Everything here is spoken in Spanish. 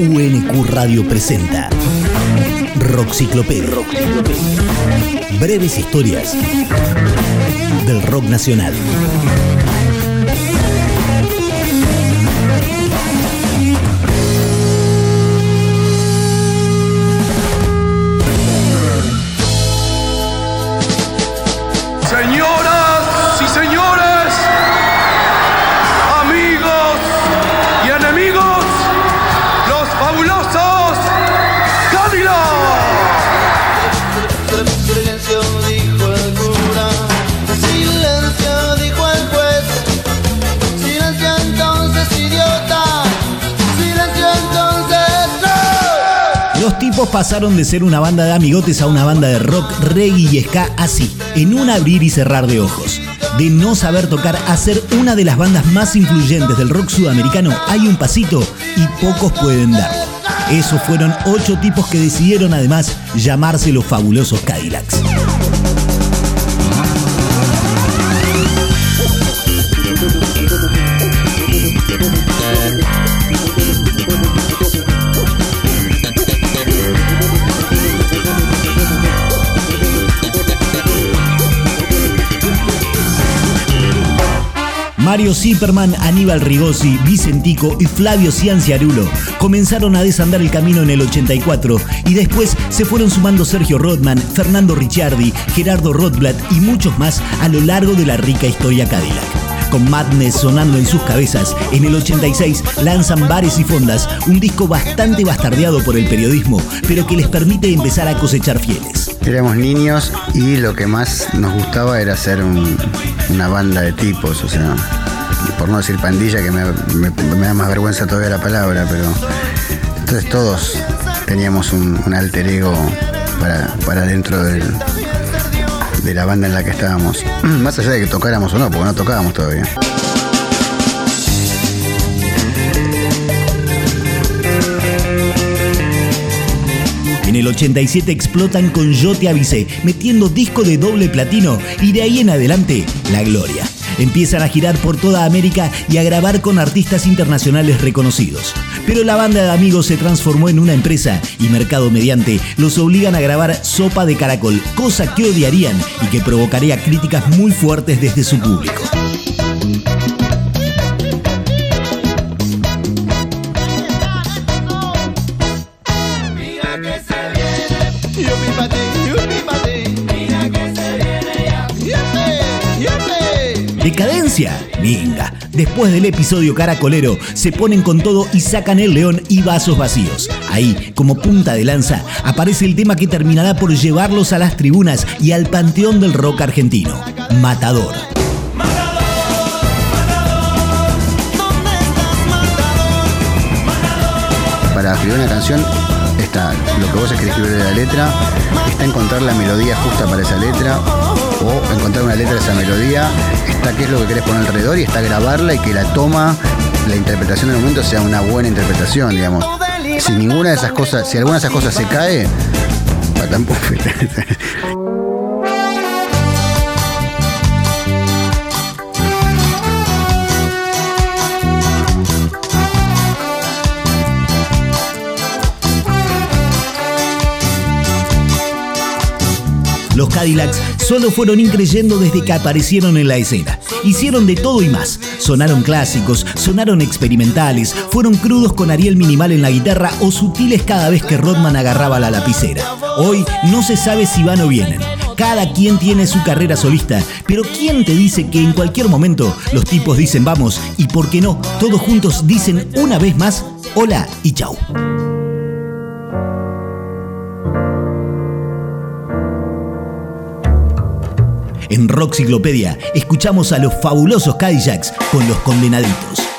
UNQ Radio presenta Rockciclopedia. Breves historias del rock nacional. Pasaron de ser una banda de amigotes a una banda de rock, reggae y ska así, en un abrir y cerrar de ojos. De no saber tocar a ser una de las bandas más influyentes del rock sudamericano, hay un pasito y pocos pueden darlo. Esos fueron ocho tipos que decidieron además llamarse los fabulosos Cadillacs. Mario Zipperman, Aníbal Rigosi, Vicentico y Flavio Cianciarulo comenzaron a desandar el camino en el 84 y después se fueron sumando Sergio Rodman, Fernando Ricciardi, Gerardo Rothblatt y muchos más a lo largo de la rica historia Cadillac. Con Madness sonando en sus cabezas, en el 86 lanzan Bares y Fondas, un disco bastante bastardeado por el periodismo, pero que les permite empezar a cosechar fieles. Éramos niños y lo que más nos gustaba era ser un- una banda de tipos, o sea, por no decir pandilla, que me, da más vergüenza todavía la palabra, pero entonces todos teníamos un, alter ego para, dentro de la banda en la que estábamos, más allá de que tocáramos o no, porque no tocábamos todavía. En el 87 explotan con Yo Te Avisé, metiendo disco de doble platino y de ahí en adelante, la gloria. Empiezan a girar por toda América y a grabar con artistas internacionales reconocidos. Pero la banda de amigos se transformó en una empresa y mercado mediante los obligan a grabar Sopa de Caracol, cosa que odiarían y que provocaría críticas muy fuertes desde su público. Decadencia, venga. Después del episodio caracolero, se ponen con todo y sacan el león y vasos vacíos. Ahí, como punta de lanza, aparece el tema que terminará por llevarlos a las tribunas y al panteón del rock argentino, Matador. Para escribir una canción está lo que vos escribir de la letra, está encontrar la melodía justa para esa letra o encontrar una letra de esa melodía, está qué es lo que querés poner alrededor y está grabarla y que la toma, la interpretación del momento sea una buena interpretación, digamos. Si ninguna de esas cosas, si alguna de esas cosas se cae, patán Los Cadillacs solo fueron increyendo desde que aparecieron en la escena. Hicieron de todo y más. Sonaron clásicos, sonaron experimentales, fueron crudos con Ariel Minimal en la guitarra o sutiles cada vez que Rodman agarraba la lapicera. Hoy no se sabe si van o vienen. Cada quien tiene su carrera solista, pero ¿quién te dice que en cualquier momento los tipos dicen vamos y por qué no, todos juntos dicen una vez más hola y chau? En Rockciclopedia escuchamos a los fabulosos Cadillacs con los condenaditos.